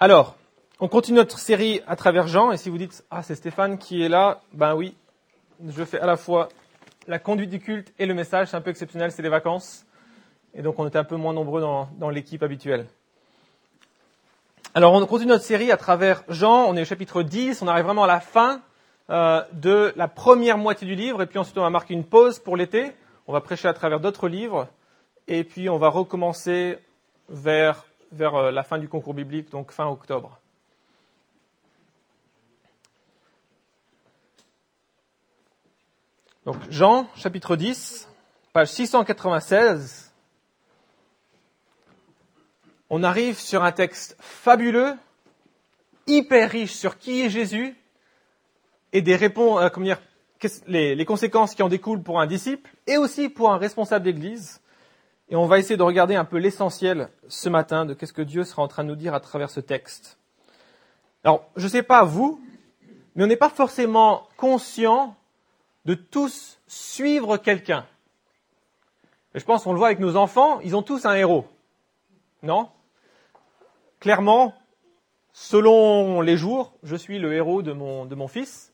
Alors, on continue notre série à travers Jean, et si vous dites Ah, c'est Stéphane qui est là, ben oui, je fais à la fois la conduite du culte et le message, c'est un peu exceptionnel, c'est les vacances, et donc on était un peu moins nombreux dans, dans l'équipe habituelle. Alors, on continue notre série à travers Jean, on est au chapitre 10, on arrive vraiment à la fin euh, de la première moitié du livre, et puis ensuite on va marquer une pause pour l'été, on va prêcher à travers d'autres livres, et puis on va recommencer vers, vers euh, la fin du concours biblique, donc fin octobre. Donc Jean, chapitre 10, page 696. On arrive sur un texte fabuleux, hyper riche sur qui est Jésus et des réponses, euh, les, conséquences qui en découlent pour un disciple et aussi pour un responsable d'église. Et on va essayer de regarder un peu l'essentiel ce matin de qu'est-ce que Dieu sera en train de nous dire à travers ce texte. Alors, je ne sais pas vous, mais on n'est pas forcément conscient de tous suivre quelqu'un. je pense qu'on le voit avec nos enfants, ils ont tous un héros. Non? Clairement, selon les jours, je suis le héros de mon, fils.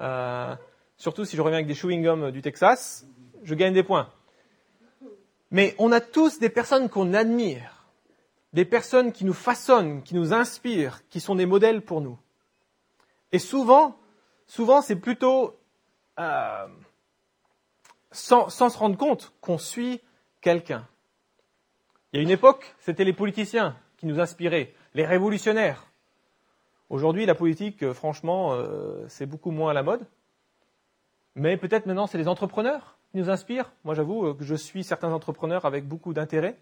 Euh, surtout si je reviens avec des chewing-gums du Texas, je gagne des points. Mais on a tous des personnes qu'on admire, des personnes qui nous façonnent, qui nous inspirent, qui sont des modèles pour nous. Et souvent, souvent c'est plutôt euh, sans, se rendre compte qu'on suit quelqu'un. Il y a une époque, c'était les politiciens qui nous inspiraient, les révolutionnaires. Aujourd'hui, la politique, euh, franchement, euh, c'est beaucoup moins à la mode. Mais peut-être maintenant, c'est les entrepreneurs qui nous inspirent. Moi, j'avoue euh, que je suis certains entrepreneurs avec beaucoup d'intérêt.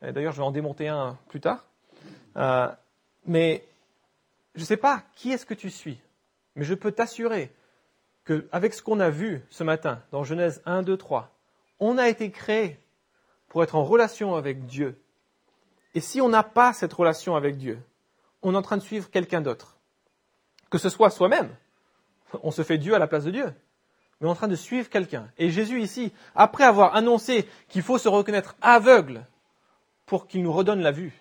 D'ailleurs, je vais en démonter un plus tard. Euh, mais je ne sais pas qui est-ce que tu suis. Mais je peux t'assurer qu'avec ce qu'on a vu ce matin dans Genèse 1, 2, 3, on a été créé pour être en relation avec Dieu. Et si on n'a pas cette relation avec Dieu, on est en train de suivre quelqu'un d'autre. Que ce soit soi-même. On se fait Dieu à la place de Dieu. Mais en train de suivre quelqu'un. Et Jésus ici, après avoir annoncé qu'il faut se reconnaître aveugle pour qu'il nous redonne la vue,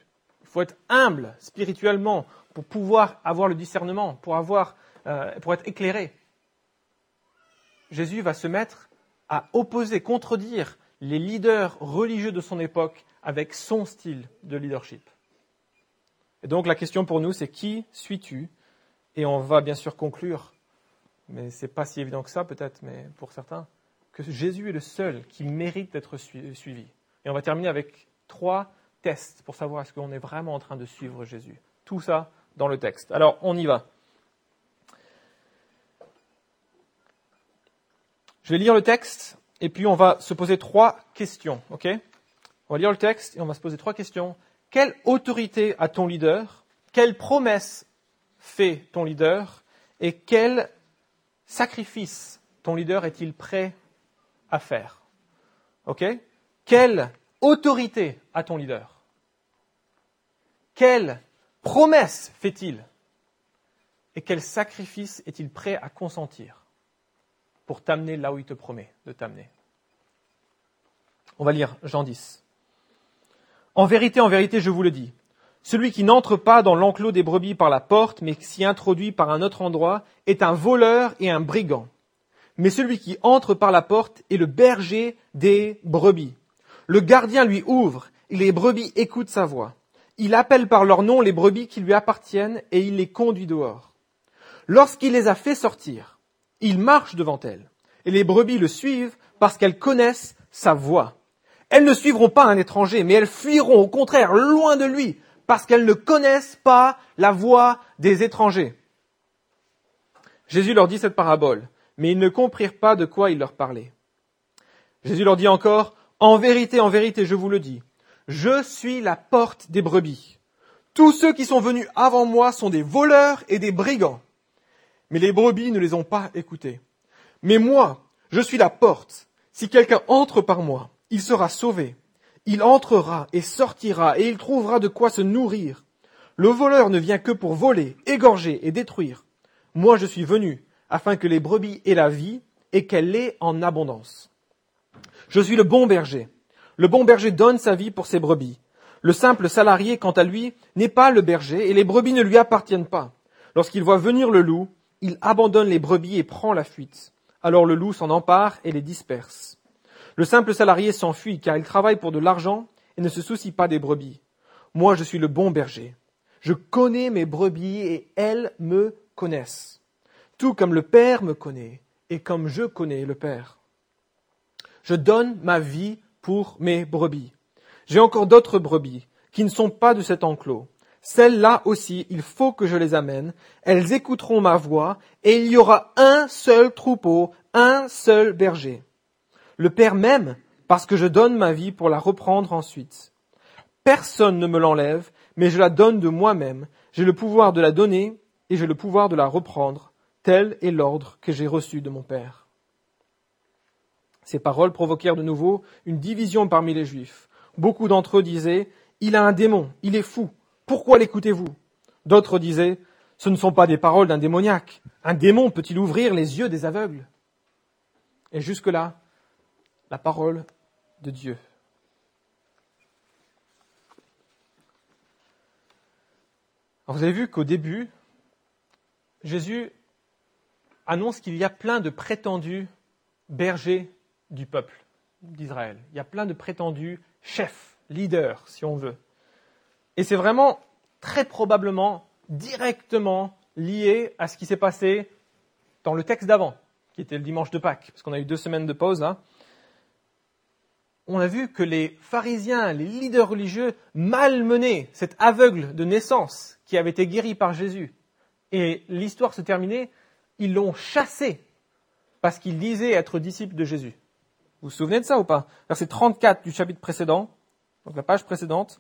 il faut être humble spirituellement pour pouvoir avoir le discernement, pour, euh, pour être éclairé. Jésus va se mettre à opposer, contredire les leaders religieux de son époque avec son style de leadership. Et donc la question pour nous, c'est qui suis-tu? Et on va bien sûr conclure, mais ce n'est pas si évident que ça peut-être, mais pour certains, que Jésus est le seul qui mérite d'être suivi. Et on va terminer avec trois tests pour savoir est-ce qu'on est vraiment en train de suivre Jésus. Tout ça dans le texte. Alors on y va. Je vais lire le texte et puis on va se poser trois questions. ok? On va lire le texte et on va se poser trois questions. Quelle autorité a ton leader? Quelle promesse fait ton leader? Et quel sacrifice ton leader est-il prêt à faire? Ok? Quelle autorité a ton leader? Quelle promesse fait-il? Et quel sacrifice est-il prêt à consentir pour t'amener là où il te promet de t'amener? On va lire Jean 10. En vérité, en vérité, je vous le dis, celui qui n'entre pas dans l'enclos des brebis par la porte, mais s'y introduit par un autre endroit, est un voleur et un brigand. Mais celui qui entre par la porte est le berger des brebis. Le gardien lui ouvre, et les brebis écoutent sa voix. Il appelle par leur nom les brebis qui lui appartiennent, et il les conduit dehors. Lorsqu'il les a fait sortir, il marche devant elles, et les brebis le suivent parce qu'elles connaissent sa voix. Elles ne suivront pas un étranger, mais elles fuiront au contraire loin de lui, parce qu'elles ne connaissent pas la voix des étrangers. Jésus leur dit cette parabole, mais ils ne comprirent pas de quoi il leur parlait. Jésus leur dit encore, En vérité, en vérité, je vous le dis, je suis la porte des brebis. Tous ceux qui sont venus avant moi sont des voleurs et des brigands. Mais les brebis ne les ont pas écoutés. Mais moi, je suis la porte. Si quelqu'un entre par moi, il sera sauvé. Il entrera et sortira et il trouvera de quoi se nourrir. Le voleur ne vient que pour voler, égorger et détruire. Moi je suis venu afin que les brebis aient la vie et qu'elle l'ait en abondance. Je suis le bon berger. Le bon berger donne sa vie pour ses brebis. Le simple salarié, quant à lui, n'est pas le berger et les brebis ne lui appartiennent pas. Lorsqu'il voit venir le loup, il abandonne les brebis et prend la fuite. Alors le loup s'en empare et les disperse. Le simple salarié s'enfuit car il travaille pour de l'argent et ne se soucie pas des brebis. Moi, je suis le bon berger. Je connais mes brebis et elles me connaissent. Tout comme le Père me connaît et comme je connais le Père. Je donne ma vie pour mes brebis. J'ai encore d'autres brebis qui ne sont pas de cet enclos. Celles-là aussi, il faut que je les amène. Elles écouteront ma voix et il y aura un seul troupeau, un seul berger. Le Père m'aime parce que je donne ma vie pour la reprendre ensuite. Personne ne me l'enlève, mais je la donne de moi-même. J'ai le pouvoir de la donner et j'ai le pouvoir de la reprendre. Tel est l'ordre que j'ai reçu de mon Père. Ces paroles provoquèrent de nouveau une division parmi les Juifs. Beaucoup d'entre eux disaient Il a un démon, il est fou. Pourquoi l'écoutez-vous? D'autres disaient Ce ne sont pas des paroles d'un démoniaque. Un démon peut-il ouvrir les yeux des aveugles? Et jusque-là, la parole de Dieu. vous avez vu qu'au début, Jésus annonce qu'il y a plein de prétendus bergers du peuple d'Israël. Il y a plein de prétendus chefs, leaders, si on veut. Et c'est vraiment très probablement directement lié à ce qui s'est passé dans le texte d'avant, qui était le dimanche de Pâques, parce qu'on a eu deux semaines de pause là. On a vu que les pharisiens, les leaders religieux, malmenaient cet aveugle de naissance qui avait été guéri par Jésus. Et l'histoire se terminait, ils l'ont chassé parce qu'il disait être disciple de Jésus. Vous vous souvenez de ça ou pas? Verset 34 du chapitre précédent, donc la page précédente,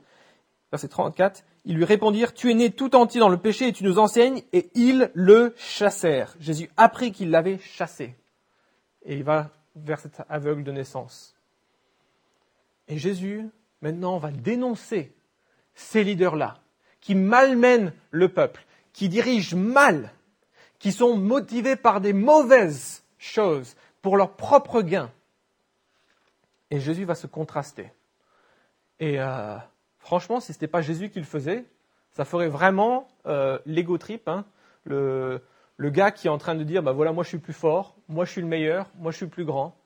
verset 34, ils lui répondirent, Tu es né tout entier dans le péché et tu nous enseignes, et ils le chassèrent. Jésus apprit qu'il l'avait chassé. Et il va vers cet aveugle de naissance. Et Jésus, maintenant, va dénoncer ces leaders-là, qui malmènent le peuple, qui dirigent mal, qui sont motivés par des mauvaises choses pour leur propre gain. Et Jésus va se contraster. Et euh, franchement, si ce n'était pas Jésus qui le faisait, ça ferait vraiment euh, l'ego trip, hein, le, gars qui est en train de dire, bah voilà, moi je suis plus fort, moi je suis le meilleur, moi je suis le plus grand.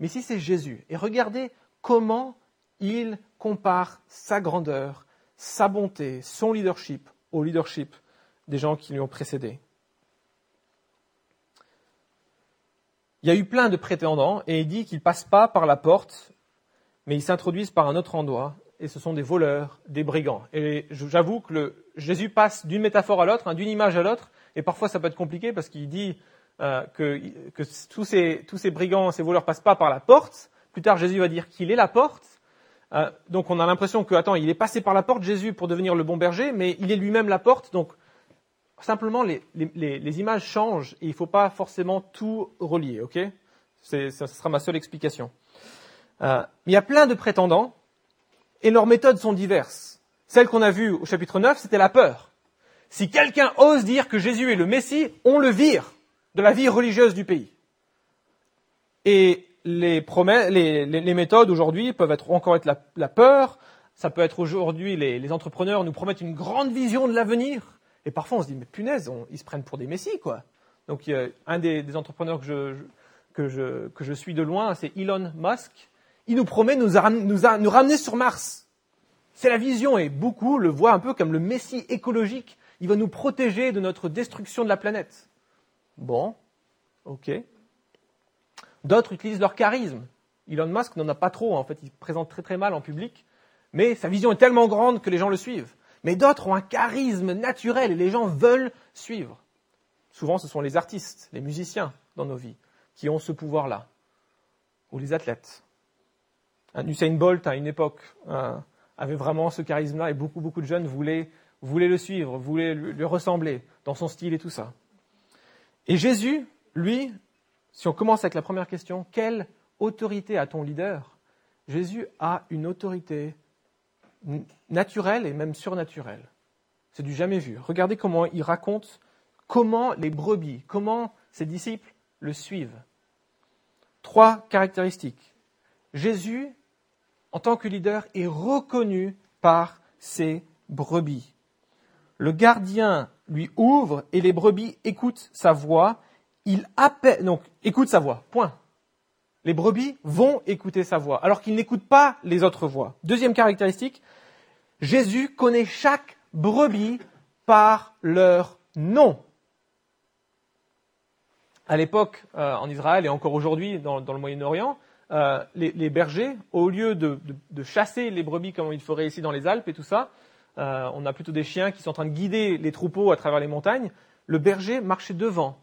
Mais si c'est Jésus, et regardez comment il compare sa grandeur, sa bonté, son leadership au leadership des gens qui lui ont précédé. Il y a eu plein de prétendants et il dit qu'ils ne passent pas par la porte, mais ils s'introduisent par un autre endroit et ce sont des voleurs, des brigands. Et j'avoue que Jésus passe d'une métaphore à l'autre, hein, d'une image à l'autre, et parfois ça peut être compliqué parce qu'il dit euh, que, tous, ces, tous ces brigands, ces voleurs passent pas par la porte. Plus tard, Jésus va dire qu'il est la porte. Euh, donc on a l'impression que, attends, il est passé par la porte, Jésus, pour devenir le bon berger, mais il est lui-même la porte. Donc simplement, les, images changent et il ne faut pas forcément tout relier, ok? Ce sera ma seule explication. Euh, il y a plein de prétendants et leurs méthodes sont diverses. Celle qu'on a vue au chapitre 9, c'était la peur. Si quelqu'un ose dire que Jésus est le Messie, on le vire de la vie religieuse du pays. Et les, promesses, les, méthodes aujourd'hui peuvent être encore être la, peur, ça peut être aujourd'hui les, entrepreneurs nous promettent une grande vision de l'avenir, et parfois on se dit mais punaise, ils se prennent pour des messies quoi. Donc a un des, entrepreneurs que je, que, je, que je suis de loin, c'est Elon Musk. Il nous promet nous, nous, nous ramener sur Mars. C'est la vision et beaucoup le voient un peu comme le messie écologique. Il va nous protéger de notre destruction de la planète. Bon, ok. D'autres utilisent leur charisme. Elon Musk n'en a pas trop, en fait, il se présente très très mal en public, mais sa vision est tellement grande que les gens le suivent. Mais d'autres ont un charisme naturel et les gens veulent suivre. Souvent, ce sont les artistes, les musiciens dans nos vies qui ont ce pouvoir-là, ou les athlètes. Un Usain Bolt, à une époque, avait vraiment ce charisme-là et beaucoup, beaucoup de jeunes voulaient, voulaient le suivre, voulaient lui ressembler dans son style et tout ça. Et Jésus, lui, si on commence avec la première question, quelle autorité a ton leader? Jésus a une autorité naturelle et même surnaturelle. C'est du jamais vu. Regardez comment il raconte comment les brebis, comment ses disciples le suivent. Trois caractéristiques. Jésus, en tant que leader, est reconnu par ses brebis. Le gardien lui ouvre et les brebis écoutent sa voix. Il appelle, donc, écoute sa voix. Point. Les brebis vont écouter sa voix, alors qu'ils n'écoutent pas les autres voix. Deuxième caractéristique, Jésus connaît chaque brebis par leur nom. À l'époque, euh, en Israël et encore aujourd'hui dans, le Moyen-Orient, euh, les, bergers, au lieu de, chasser les brebis comme ils feraient ici dans les Alpes et tout ça, euh, on a plutôt des chiens qui sont en train de guider les troupeaux à travers les montagnes. Le berger marchait devant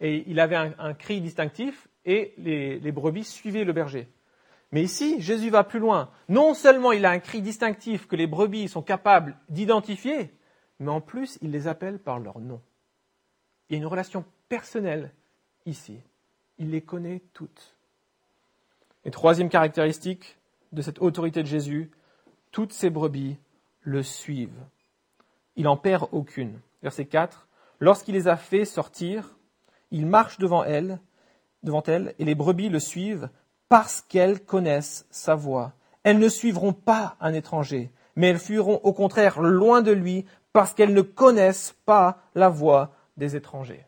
et il avait un, cri distinctif et les brebis suivaient le berger. Mais ici, Jésus va plus loin. Non seulement il a un cri distinctif que les brebis sont capables d'identifier, mais en plus, il les appelle par leur nom. Il y a une relation personnelle ici. Il les connaît toutes. Et troisième caractéristique de cette autorité de Jésus, toutes ces brebis le suivent. Il n'en perd aucune. Verset 4. Lorsqu'il les a fait sortir, il marche devant elles, et les brebis le suivent parce qu'elles connaissent sa voix. Elles ne suivront pas un étranger, mais elles fuiront au contraire loin de lui parce qu'elles ne connaissent pas la voix des étrangers.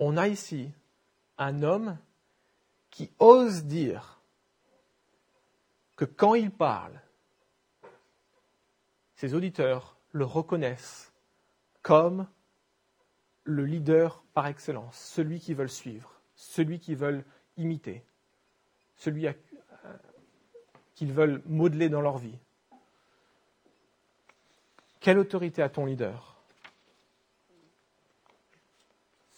On a ici un homme qui ose dire que quand il parle, ses auditeurs le reconnaissent comme le leader par excellence, celui qu'ils veulent suivre, celui qu'ils veulent imiter, celui euh, qu'ils veulent modeler dans leur vie. Quelle autorité a ton leader?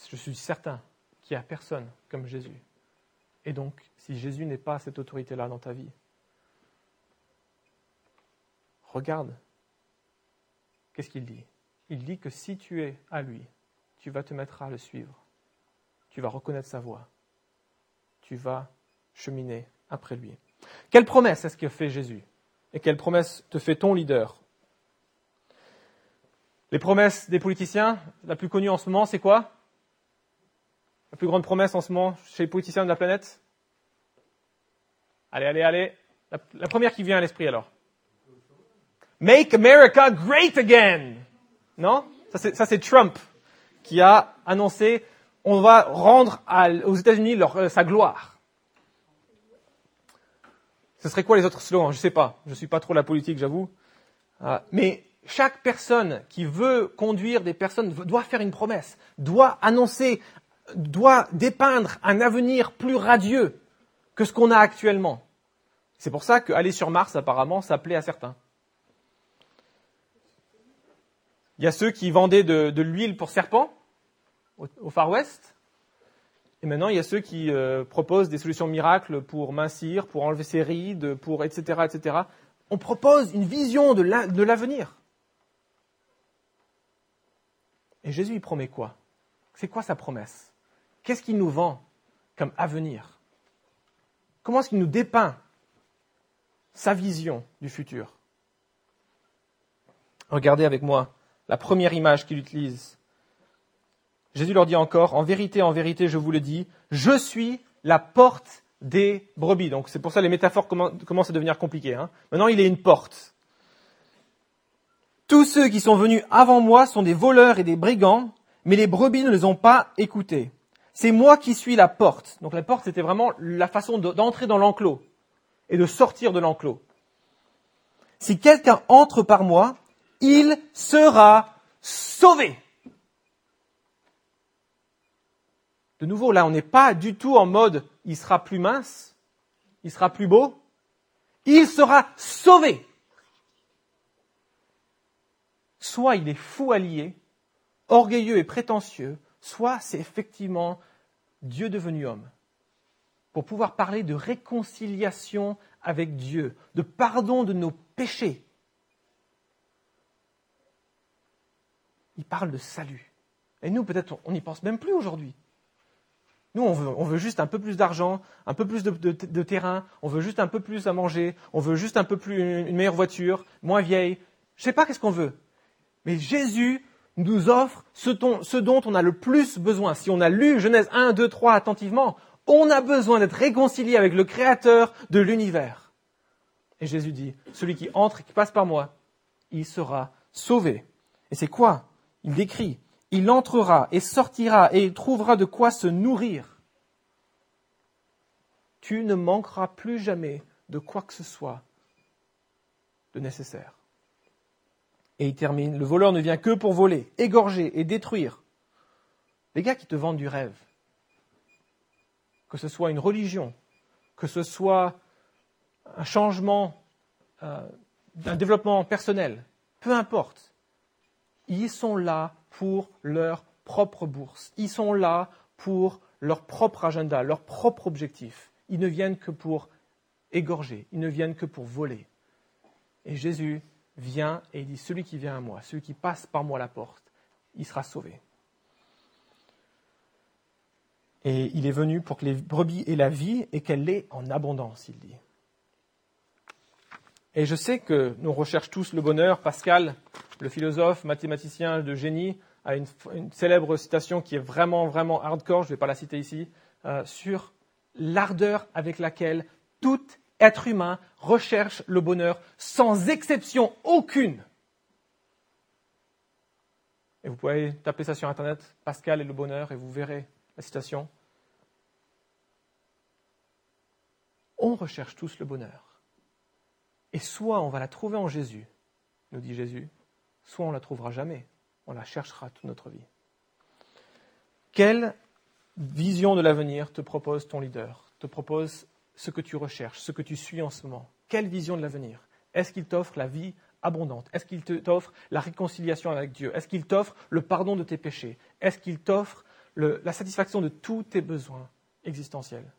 Je suis certain qu'il n'y a personne comme Jésus. Et donc, si Jésus n'est pas cette autorité-là dans ta vie, regarde, qu'est-ce qu'il dit? Il dit que si tu es à lui, tu vas te mettre à le suivre, tu vas reconnaître sa voix, tu vas cheminer après lui. Quelle promesse est-ce que fait Jésus? Et quelle promesse te fait ton leader? Les promesses des politiciens, la plus connue en ce moment, c'est quoi? La plus grande promesse en ce moment chez les politiciens de la planète? Allez, allez, allez. La, première qui vient à l'esprit alors. Make America great again. Non? Ça c'est Trump qui a annoncé on va rendre aux États-Unis euh, sa gloire. Ce serait quoi les autres slogans? Je ne sais pas. Je ne suis pas trop la politique, j'avoue. Ah, mais chaque personne qui veut conduire des personnes doit faire une promesse, doit annoncer, doit dépeindre un avenir plus radieux que ce qu'on a actuellement. C'est pour ça qu'aller sur Mars, apparemment, ça plaît à certains. Il y a ceux qui vendaient de l'huile pour serpents au, Far West. Et maintenant, il y a ceux qui euh, proposent des solutions miracles pour mincir, pour enlever ses rides, pour etc., etc. On propose une vision de l'avenir. Et Jésus, il promet quoi? C'est quoi sa promesse? Qu'est-ce qu'il nous vend comme avenir? Comment est-ce qu'il nous dépeint sa vision du futur? Regardez avec moi la première image qu'il utilise Jésus leur dit encore, en vérité, en vérité, je vous le dis, je suis la porte des brebis. Donc c'est pour ça que les métaphores commencent à devenir compliquées. Hein. Maintenant, il est une porte. Tous ceux qui sont venus avant moi sont des voleurs et des brigands, mais les brebis ne les ont pas écoutés. C'est moi qui suis la porte. Donc la porte, c'était vraiment la façon d'entrer dans l'enclos et de sortir de l'enclos. Si quelqu'un entre par moi, il sera sauvé. De nouveau, là, on n'est pas du tout en mode il sera plus mince, il sera plus beau, il sera sauvé. Soit il est fou allié, orgueilleux et prétentieux, soit c'est effectivement Dieu devenu homme. Pour pouvoir parler de réconciliation avec Dieu, de pardon de nos péchés. Il parle de salut. Et nous, peut-être, on n'y pense même plus aujourd'hui. Nous, on veut, juste un peu plus d'argent, un peu plus de, terrain, on veut juste un peu plus à manger, on veut juste un peu plus une, meilleure voiture, moins vieille. Je ne sais pas qu'est-ce qu'on veut. Mais Jésus nous offre ce, ce dont on a le plus besoin. Si on a lu Genèse 1, 2, 3 attentivement, on a besoin d'être réconcilié avec le Créateur de l'univers. Et Jésus dit, celui qui entre et qui passe par moi, il sera sauvé. Et c'est quoi Il décrit, il entrera et sortira et il trouvera de quoi se nourrir. Tu ne manqueras plus jamais de quoi que ce soit de nécessaire. Et il termine, le voleur ne vient que pour voler, égorger et détruire. Les gars qui te vendent du rêve, que ce soit une religion, que ce soit un changement, euh, un développement personnel, peu importe, ils sont là pour leur propre bourse, ils sont là pour leur propre agenda, leur propre objectif. Ils ne viennent que pour égorger, ils ne viennent que pour voler. Et Jésus vient et il dit, celui qui vient à moi, celui qui passe par moi la porte, il sera sauvé. Et il est venu pour que les brebis aient la vie et qu'elle l'ait en abondance, il dit. Et je sais que nous recherchons tous le bonheur. Pascal, le philosophe, mathématicien de génie, a une, célèbre citation qui est vraiment, vraiment hardcore, je ne vais pas la citer ici, euh, sur l'ardeur avec laquelle tout être humain recherche le bonheur sans exception aucune. Et vous pouvez taper ça sur Internet, Pascal et le bonheur, et vous verrez la citation. On recherche tous le bonheur. Et soit on va la trouver en Jésus, nous dit Jésus, soit on la trouvera jamais. On la cherchera toute notre vie. Quelle vision de l'avenir te propose ton leader, te propose ce que tu recherches, ce que tu suis en ce moment? Quelle vision de l'avenir? Est-ce qu'il t'offre la vie abondante? Est-ce qu'il t'offre la réconciliation avec Dieu? Est-ce qu'il t'offre le pardon de tes péchés? Est-ce qu'il t'offre la satisfaction de tous tes besoins existentiels?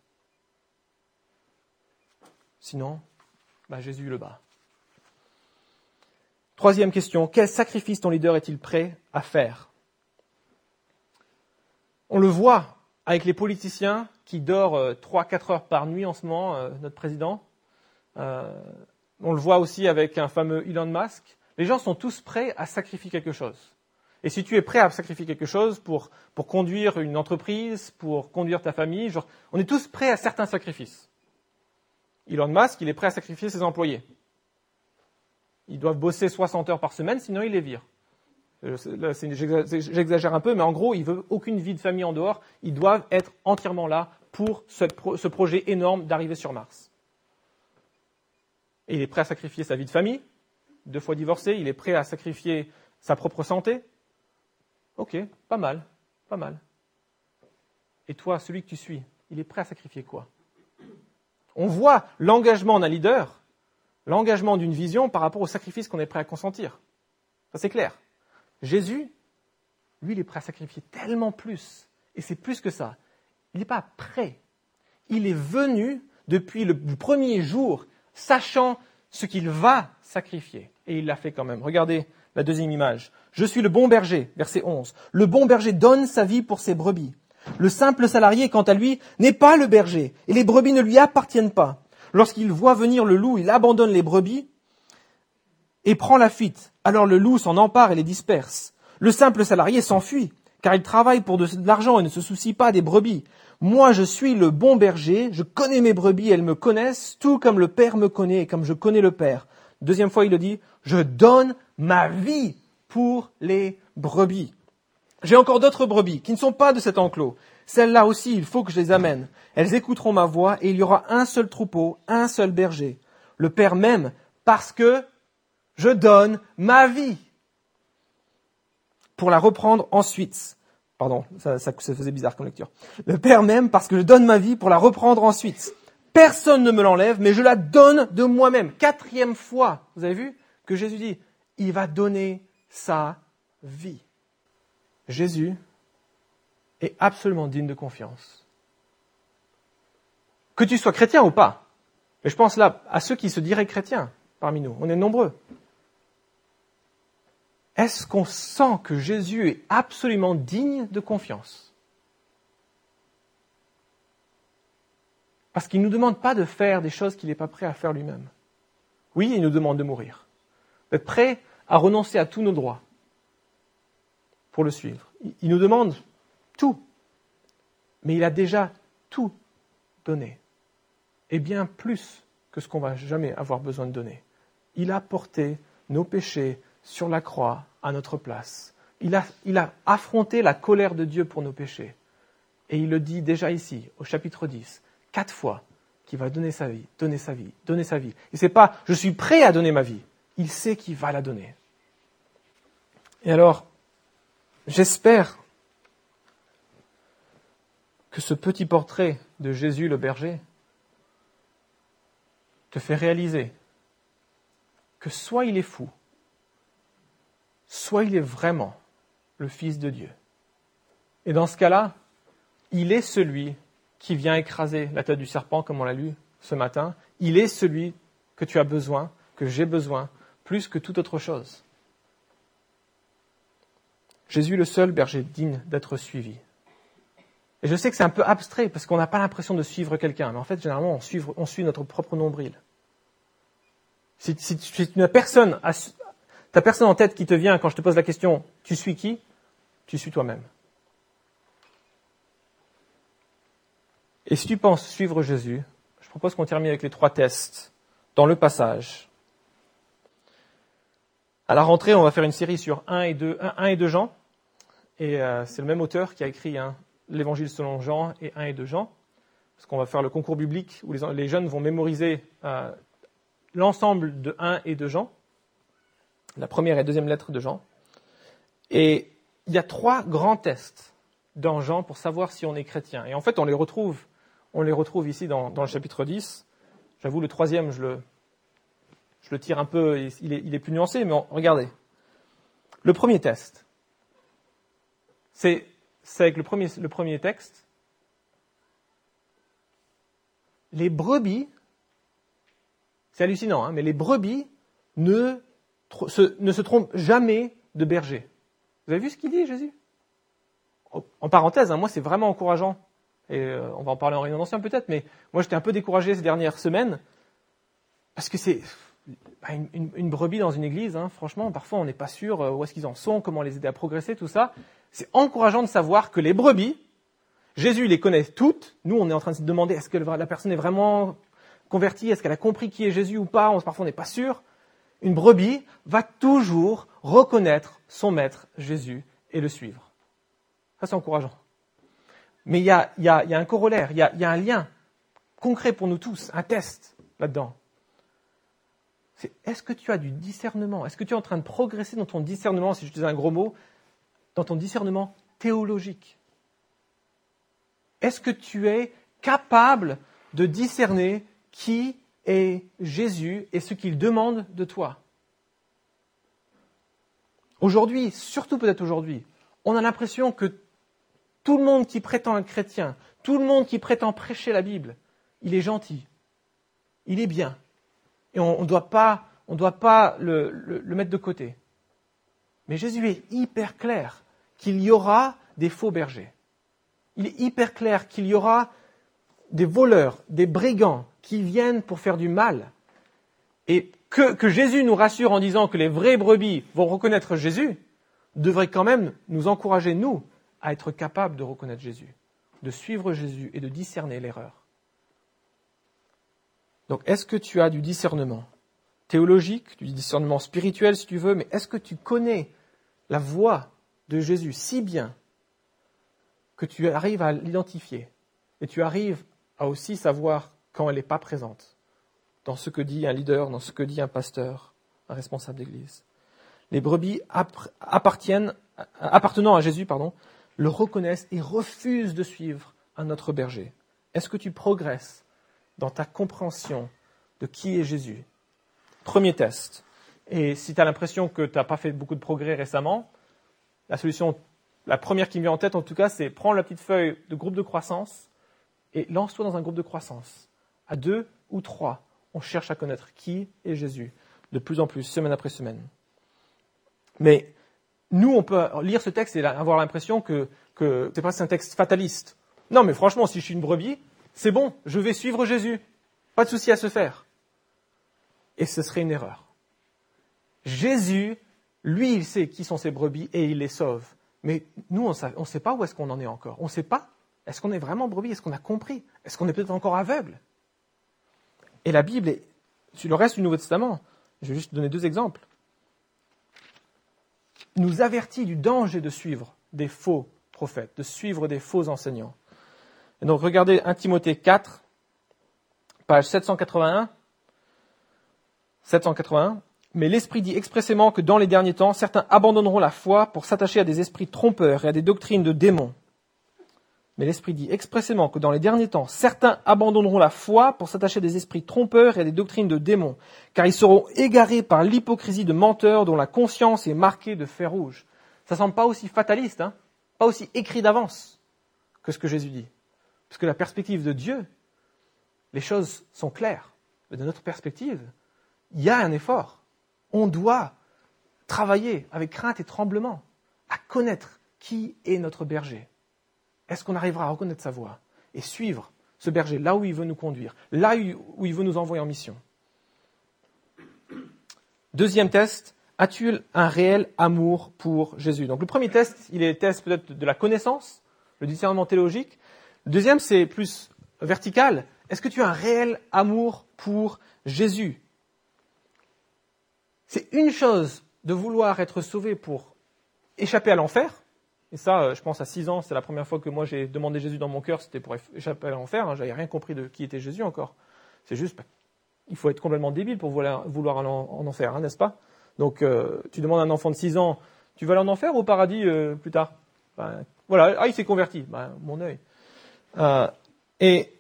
Sinon, bah, Jésus le bat. Troisième question, quel sacrifice ton leader est-il prêt à faire? On le voit avec les politiciens qui dort 3-4 euh, heures par nuit en ce moment, euh, notre président. Euh, on le voit aussi avec un fameux Elon Musk. Les gens sont tous prêts à sacrifier quelque chose. Et si tu es prêt à sacrifier quelque chose pour, pour conduire une entreprise, pour conduire ta famille, on est tous prêts à certains sacrifices. Elon Musk, il est prêt à sacrifier ses employés. Ils doivent bosser 60 heures par semaine, sinon il les vire. J'exagère un peu, mais en gros, il veut aucune vie de famille en dehors. Ils doivent être entièrement là pour ce, ce projet énorme d'arriver sur Mars. Et il est prêt à sacrifier sa vie de famille, deux fois divorcé, il est prêt à sacrifier sa propre santé. Ok, pas mal, pas mal. Et toi, celui que tu suis, il est prêt à sacrifier quoi? On voit l'engagement d'un leader, l'engagement d'une vision par rapport au sacrifice qu'on est prêt à consentir. Ça c'est clair. Jésus, lui, il est prêt à sacrifier tellement plus. Et c'est plus que ça. Il n'est pas prêt. Il est venu depuis le premier jour, sachant ce qu'il va sacrifier. Et il l'a fait quand même. Regardez la deuxième image. Je suis le bon berger, verset 11. Le bon berger donne sa vie pour ses brebis. Le simple salarié, quant à lui, n'est pas le berger, et les brebis ne lui appartiennent pas. Lorsqu'il voit venir le loup, il abandonne les brebis et prend la fuite. Alors le loup s'en empare et les disperse. Le simple salarié s'enfuit, car il travaille pour de l'argent et ne se soucie pas des brebis. Moi, je suis le bon berger, je connais mes brebis, elles me connaissent, tout comme le Père me connaît et comme je connais le Père. Deuxième fois, il le dit, je donne ma vie pour les brebis. J'ai encore d'autres brebis qui ne sont pas de cet enclos. Celles-là aussi, il faut que je les amène. Elles écouteront ma voix et il y aura un seul troupeau, un seul berger. Le Père m'aime parce que je donne ma vie pour la reprendre ensuite. Pardon, ça, faisait bizarre comme lecture. Le Père m'aime parce que je donne ma vie pour la reprendre ensuite. Personne ne me l'enlève, mais je la donne de moi-même. Quatrième fois, vous avez vu que Jésus dit, il va donner sa vie. Jésus est absolument digne de confiance. Que tu sois chrétien ou pas, mais je pense là à ceux qui se diraient chrétiens parmi nous, on est nombreux. Est-ce qu'on sent que Jésus est absolument digne de confiance? Parce qu'il ne nous demande pas de faire des choses qu'il n'est pas prêt à faire lui-même. Oui, il nous demande de mourir, d'être prêt à renoncer à tous nos droits pour le suivre. Il nous demande tout, mais il a déjà tout donné, et bien plus que ce qu'on va jamais avoir besoin de donner. Il a porté nos péchés sur la croix à notre place. Il a, il a affronté la colère de Dieu pour nos péchés. Et il le dit déjà ici, au chapitre 10, quatre fois, qu'il va donner sa vie, donner sa vie, donner sa vie. Et c'est pas je suis prêt à donner ma vie. Il sait qu'il va la donner. Et alors, j'espère que ce petit portrait de Jésus le berger te fait réaliser que soit il est fou, soit il est vraiment le Fils de Dieu. Et dans ce cas-là, il est celui qui vient écraser la tête du serpent, comme on l'a lu ce matin. Il est celui que tu as besoin, que j'ai besoin, plus que toute autre chose. Jésus le seul berger digne d'être suivi. Et je sais que c'est un peu abstrait parce qu'on n'a pas l'impression de suivre quelqu'un, mais en fait, généralement, on suit, notre propre nombril. Si, tu as personne, personne en tête qui te vient quand je te pose la question, tu suis qui? Tu suis toi-même. Et si tu penses suivre Jésus, je propose qu'on termine avec les trois tests dans le passage. À la rentrée, on va faire une série sur 1 et 2, 1, et 2 Jean. Et euh, c'est le même auteur qui a écrit hein, l'Évangile selon Jean et 1 et 2 Jean. Parce qu'on va faire le concours biblique où les, jeunes vont mémoriser euh, l'ensemble de 1 et 2 Jean, la première et deuxième lettre de Jean. Et il y a trois grands tests dans Jean pour savoir si on est chrétien. Et en fait, on les retrouve on les retrouve ici dans, le chapitre 10. J'avoue, le troisième, je le, je le tire un peu, il est, il est plus nuancé, mais regardez. Le premier test, c'est avec le premier, texte. Les brebis, c'est hallucinant, hein, mais les brebis ne se, ne se trompent jamais de berger. Vous avez vu ce qu'il dit, Jésus? En parenthèse, hein, moi, c'est vraiment encourageant et euh, on va en parler en réunion d'anciens peut-être, mais moi j'étais un peu découragé ces dernières semaines, parce que c'est bah, une, brebis dans une église, hein, franchement, parfois on n'est pas sûr euh, où est-ce qu'ils en sont, comment les aider à progresser, tout ça. C'est encourageant de savoir que les brebis, Jésus les connaît toutes, nous on est en train de se demander est-ce que la personne est vraiment convertie, est-ce qu'elle a compris qui est Jésus ou pas, parfois on n'est pas sûr. Une brebis va toujours reconnaître son maître Jésus et le suivre. Ça c'est encourageant. Mais il y a, un corollaire, il y a, un lien concret pour nous tous, un test là-dedans. C'est est-ce que tu as du discernement? Est-ce que tu es en train de progresser dans ton discernement, si je disais un gros mot, dans ton discernement théologique Est-ce que tu es capable de discerner qui est Jésus et ce qu'il demande de toi? Aujourd'hui, surtout peut-être aujourd'hui, on a l'impression que tout le monde qui prétend être chrétien, tout le monde qui prétend prêcher la Bible, il est gentil, il est bien. Et on ne doit pas, le mettre de côté. Mais Jésus est hyper clair qu'il y aura des faux bergers. Il est hyper clair qu'il y aura des voleurs, des brigands qui viennent pour faire du mal. Et que, Jésus nous rassure en disant que les vrais brebis vont reconnaître Jésus, devrait quand même nous encourager, nous, à être capable de reconnaître Jésus, de suivre Jésus et de discerner l'erreur. Donc, est-ce que tu as du discernement théologique, du discernement spirituel si tu veux, mais est-ce que tu connais la voix de Jésus si bien que tu arrives à l'identifier et tu arrives à aussi savoir quand elle n'est pas présente dans ce que dit un leader, dans ce que dit un pasteur, un responsable d'église. Les brebis appartenant à Jésus, pardon, le reconnaissent et refusent de suivre un autre berger Est-ce que tu progresses dans ta compréhension de qui est Jésus? Premier test. Et si tu as l'impression que tu n'as pas fait beaucoup de progrès récemment, la solution, la première qui me vient en tête en tout cas, c'est prendre la petite feuille de groupe de croissance et lance-toi dans un groupe de croissance. À deux ou trois, on cherche à connaître qui est Jésus, de plus en plus, semaine après semaine. Mais nous, on peut lire ce texte et avoir l'impression que, c'est pas un texte fataliste. Non, mais franchement, si je suis une brebis, c'est bon, je vais suivre Jésus. Pas de souci à se faire. Et ce serait une erreur. Jésus, lui, il sait qui sont ses brebis et il les sauve. Mais nous, on ne sait pas où est-ce qu'on en est encore. On ne sait pas. Est-ce qu'on est vraiment brebis? Est-ce qu'on a compris? Est-ce qu'on est peut-être encore aveugle? Et la Bible, sur le reste du Nouveau Testament, je vais juste donner deux exemples, nous avertit du danger de suivre des faux prophètes, de suivre des faux enseignants. Et donc regardez 1 Timothée 4, page 781. 781. Mais l'Esprit dit expressément que dans les derniers temps, certains abandonneront la foi pour s'attacher à des esprits trompeurs et à des doctrines de démons. Mais l'Esprit dit expressément que dans les derniers temps, certains abandonneront la foi pour s'attacher à des esprits trompeurs et à des doctrines de démons, car ils seront égarés par l'hypocrisie de menteurs dont la conscience est marquée de fer rouge. Ça semble pas aussi fataliste, hein? Pas aussi écrit d'avance que ce que Jésus dit. Parce que la perspective de Dieu, les choses sont claires. Mais de notre perspective, il y a un effort on doit travailler avec crainte et tremblement à connaître qui est notre berger. Est-ce qu'on arrivera à reconnaître sa voix et suivre ce berger là où il veut nous conduire, là où il veut nous envoyer en mission? Deuxième test, as-tu un réel amour pour Jésus? Donc le premier test, il est le test peut-être de la connaissance, le discernement théologique. Le deuxième, c'est plus vertical. Est-ce que tu as un réel amour pour Jésus? C'est une chose de vouloir être sauvé pour échapper à l'enfer. Et ça, euh, je pense à 6 ans, c'est la première fois que moi j'ai demandé Jésus dans mon cœur, c'était pour échapper à l'enfer. Hein, J'avais rien compris de qui était Jésus encore. C'est juste, bah, il faut être complètement débile pour vouloir, aller en, enfer, hein, n'est-ce pas? Donc, euh, tu demandes à un enfant de 6 ans, tu vas aller en enfer ou au paradis euh, plus tard? Ben, Voilà, ah, il s'est converti. Ben, mon œil. et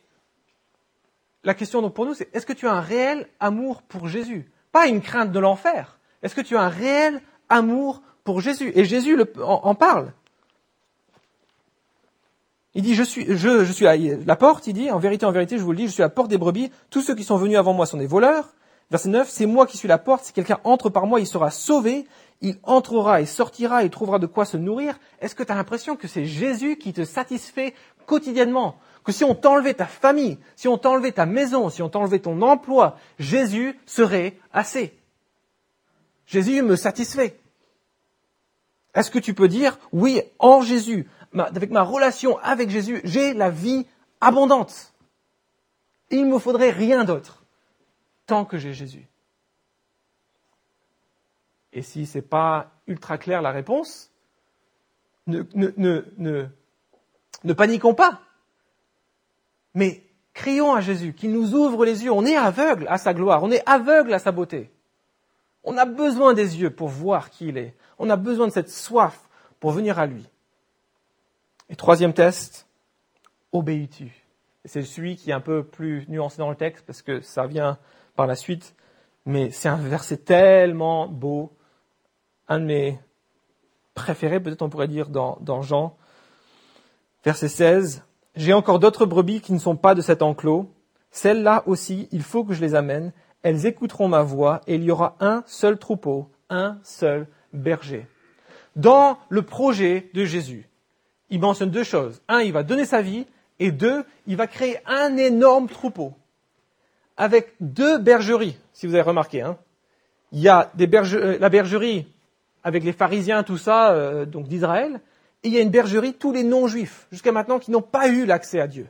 la question donc pour nous, c'est est-ce que tu as un réel amour pour Jésus? Pas une crainte de l'enfer. Est-ce que tu as un réel amour pour Jésus? Et Jésus en, parle. Il dit, je suis, je, je suis à la porte, il dit, en vérité, en vérité, je vous le dis, je suis à la porte des brebis, tous ceux qui sont venus avant moi sont des voleurs. Verset 9, c'est moi qui suis la porte, si quelqu'un entre par moi, il sera sauvé, il entrera et sortira et trouvera de quoi se nourrir. Est-ce que tu as l'impression que c'est Jésus qui te satisfait quotidiennement? Que si on t'enlevait ta famille, si on t'enlevait ta maison, si on t'enlevait ton emploi, Jésus serait assez. Jésus me satisfait. Est-ce que tu peux dire, oui, en Jésus, avec ma relation avec Jésus, j'ai la vie abondante? Il ne me faudrait rien d'autre tant que j'ai Jésus. Et si ce n'est pas ultra clair la réponse, ne, ne, paniquons pas. Mais crions à Jésus, qu'il nous ouvre les yeux. On est aveugle à sa gloire, on est aveugle à sa beauté. On a besoin des yeux pour voir qui il est. On a besoin de cette soif pour venir à lui. Et troisième test, obéis-tu? C'est celui qui est un peu plus nuancé dans le texte parce que ça vient par la suite, mais c'est un verset tellement beau, un de mes préférés, peut-être on pourrait dire, dans, Jean. Verset 16, j'ai encore d'autres brebis qui ne sont pas de cet enclos. Celles-là aussi, il faut que je les amène. Elles écouteront ma voix et il y aura un seul troupeau, un seul berger. Dans le projet de Jésus, il mentionne deux choses. Un, il va donner sa vie et deux, il va créer un énorme troupeau avec deux bergeries, si vous avez remarqué. Hein. Il y a euh, la bergerie avec les pharisiens, tout ça, euh, donc d'Israël, et il y a une bergerie, tous les non-juifs, jusqu'à maintenant, qui n'ont pas eu l'accès à Dieu.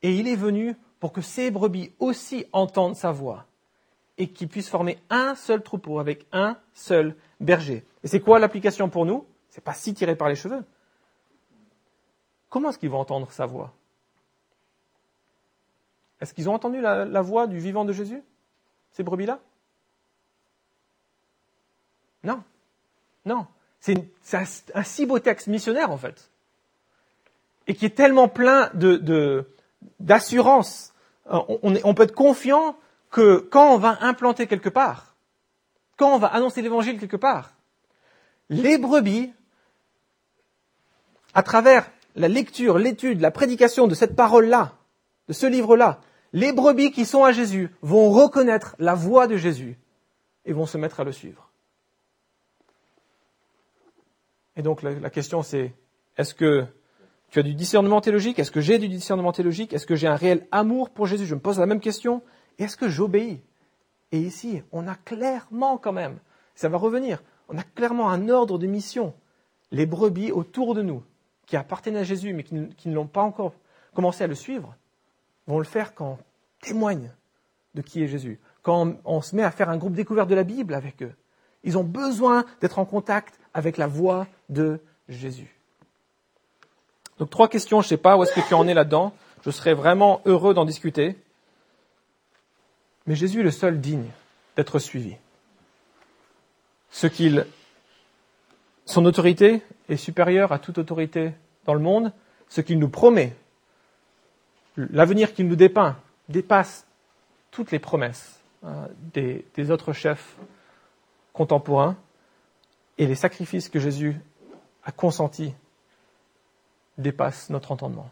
Et il est venu pour que ces brebis aussi entendent sa voix et qu'ils puissent former un seul troupeau avec un seul berger. Et c'est quoi l'application pour nous? C'est pas si tiré par les cheveux. Comment est-ce qu'ils vont entendre sa voix? Est-ce qu'ils ont entendu la, la voix du vivant de Jésus? Ces brebis-là? Non. Non. C'est un, si beau texte missionnaire, en fait. Et qui est tellement plein d'assurance. De, on, on peut être confiant que quand on va implanter quelque part, quand on va annoncer l'évangile quelque part, les brebis, à travers la lecture, l'étude, la prédication de cette parole-là, de ce livre-là, les brebis qui sont à Jésus vont reconnaître la voix de Jésus et vont se mettre à le suivre. Et donc la, question c'est, est-ce que tu as du discernement théologique? Est-ce que j'ai du discernement théologique? Est-ce que j'ai un réel amour pour Jésus? Je me pose la même question. Est-ce que j'obéis? Et ici, on a clairement quand même, ça va revenir, on a clairement un ordre de mission. Les brebis autour de nous, qui appartiennent à Jésus mais qui, qui ne l'ont pas encore commencé à le suivre, vont le faire quand témoignent de qui est Jésus. Quand on se met à faire un groupe découvert de la Bible avec eux, ils ont besoin d'être en contact avec la voix de Jésus. Donc trois questions, je ne sais pas où est-ce que tu en es là-dedans. Je serais vraiment heureux d'en discuter. Mais Jésus est le seul digne d'être suivi. Ce qu'il, son autorité est supérieure à toute autorité dans le monde. Ce qu'il nous promet, l'avenir qu'il nous dépeint, dépasse toutes les promesses des, des autres chefs contemporains et les sacrifices que Jésus a consentis dépassent notre entendement.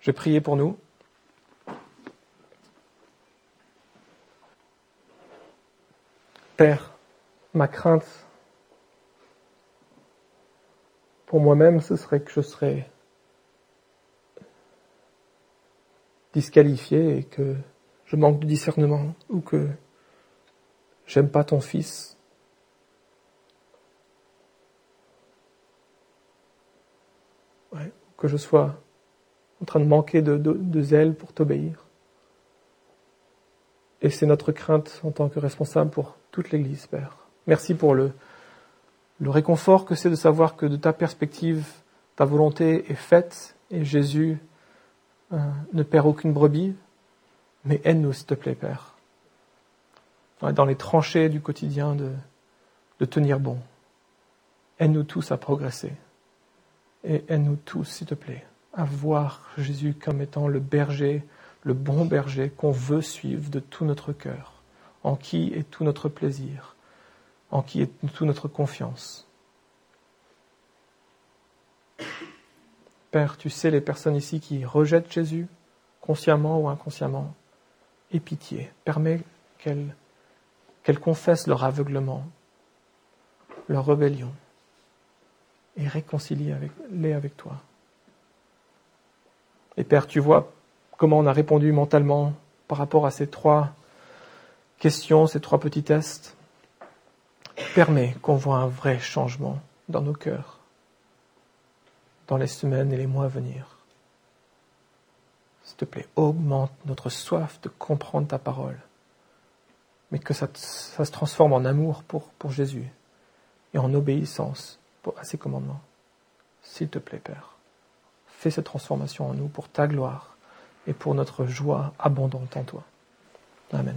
Je vais prier pour nous. Père, ma crainte pour moi-même, ce serait que je serais disqualifié et que je manque de discernement ou que j'aime pas ton fils. Que je sois en train de manquer de, zèle pour t'obéir. Et c'est notre crainte en tant que responsable pour toute l'Église, Père. Merci pour le, le réconfort que c'est de savoir que de ta perspective, ta volonté est faite et Jésus euh, ne perd aucune brebis, mais aide-nous, s'il te plaît, Père, dans les tranchées du quotidien de, tenir bon. Aide-nous tous à progresser. Et aide-nous tous, s'il te plaît, à voir Jésus comme étant le berger, le bon berger qu'on veut suivre de tout notre cœur en qui est tout notre plaisir, en qui est toute notre confiance. Père, tu sais les personnes ici qui rejettent Jésus, consciemment ou inconsciemment. Aie pitié, permets qu'elles confessent leur aveuglement, leur rébellion, et réconcilie les avec toi. Et Père, tu vois comment on a répondu mentalement par rapport à ces trois questions, ces trois petits tests, permet qu'on voit un vrai changement dans nos cœurs dans les semaines et les mois à venir. S'il te plaît, augmente notre soif de comprendre ta parole, mais que ça, se transforme en amour pour, Jésus et en obéissance à ses commandements. S'il te plaît, Père, fais cette transformation en nous pour ta gloire et pour notre joie abondante en toi. Amen.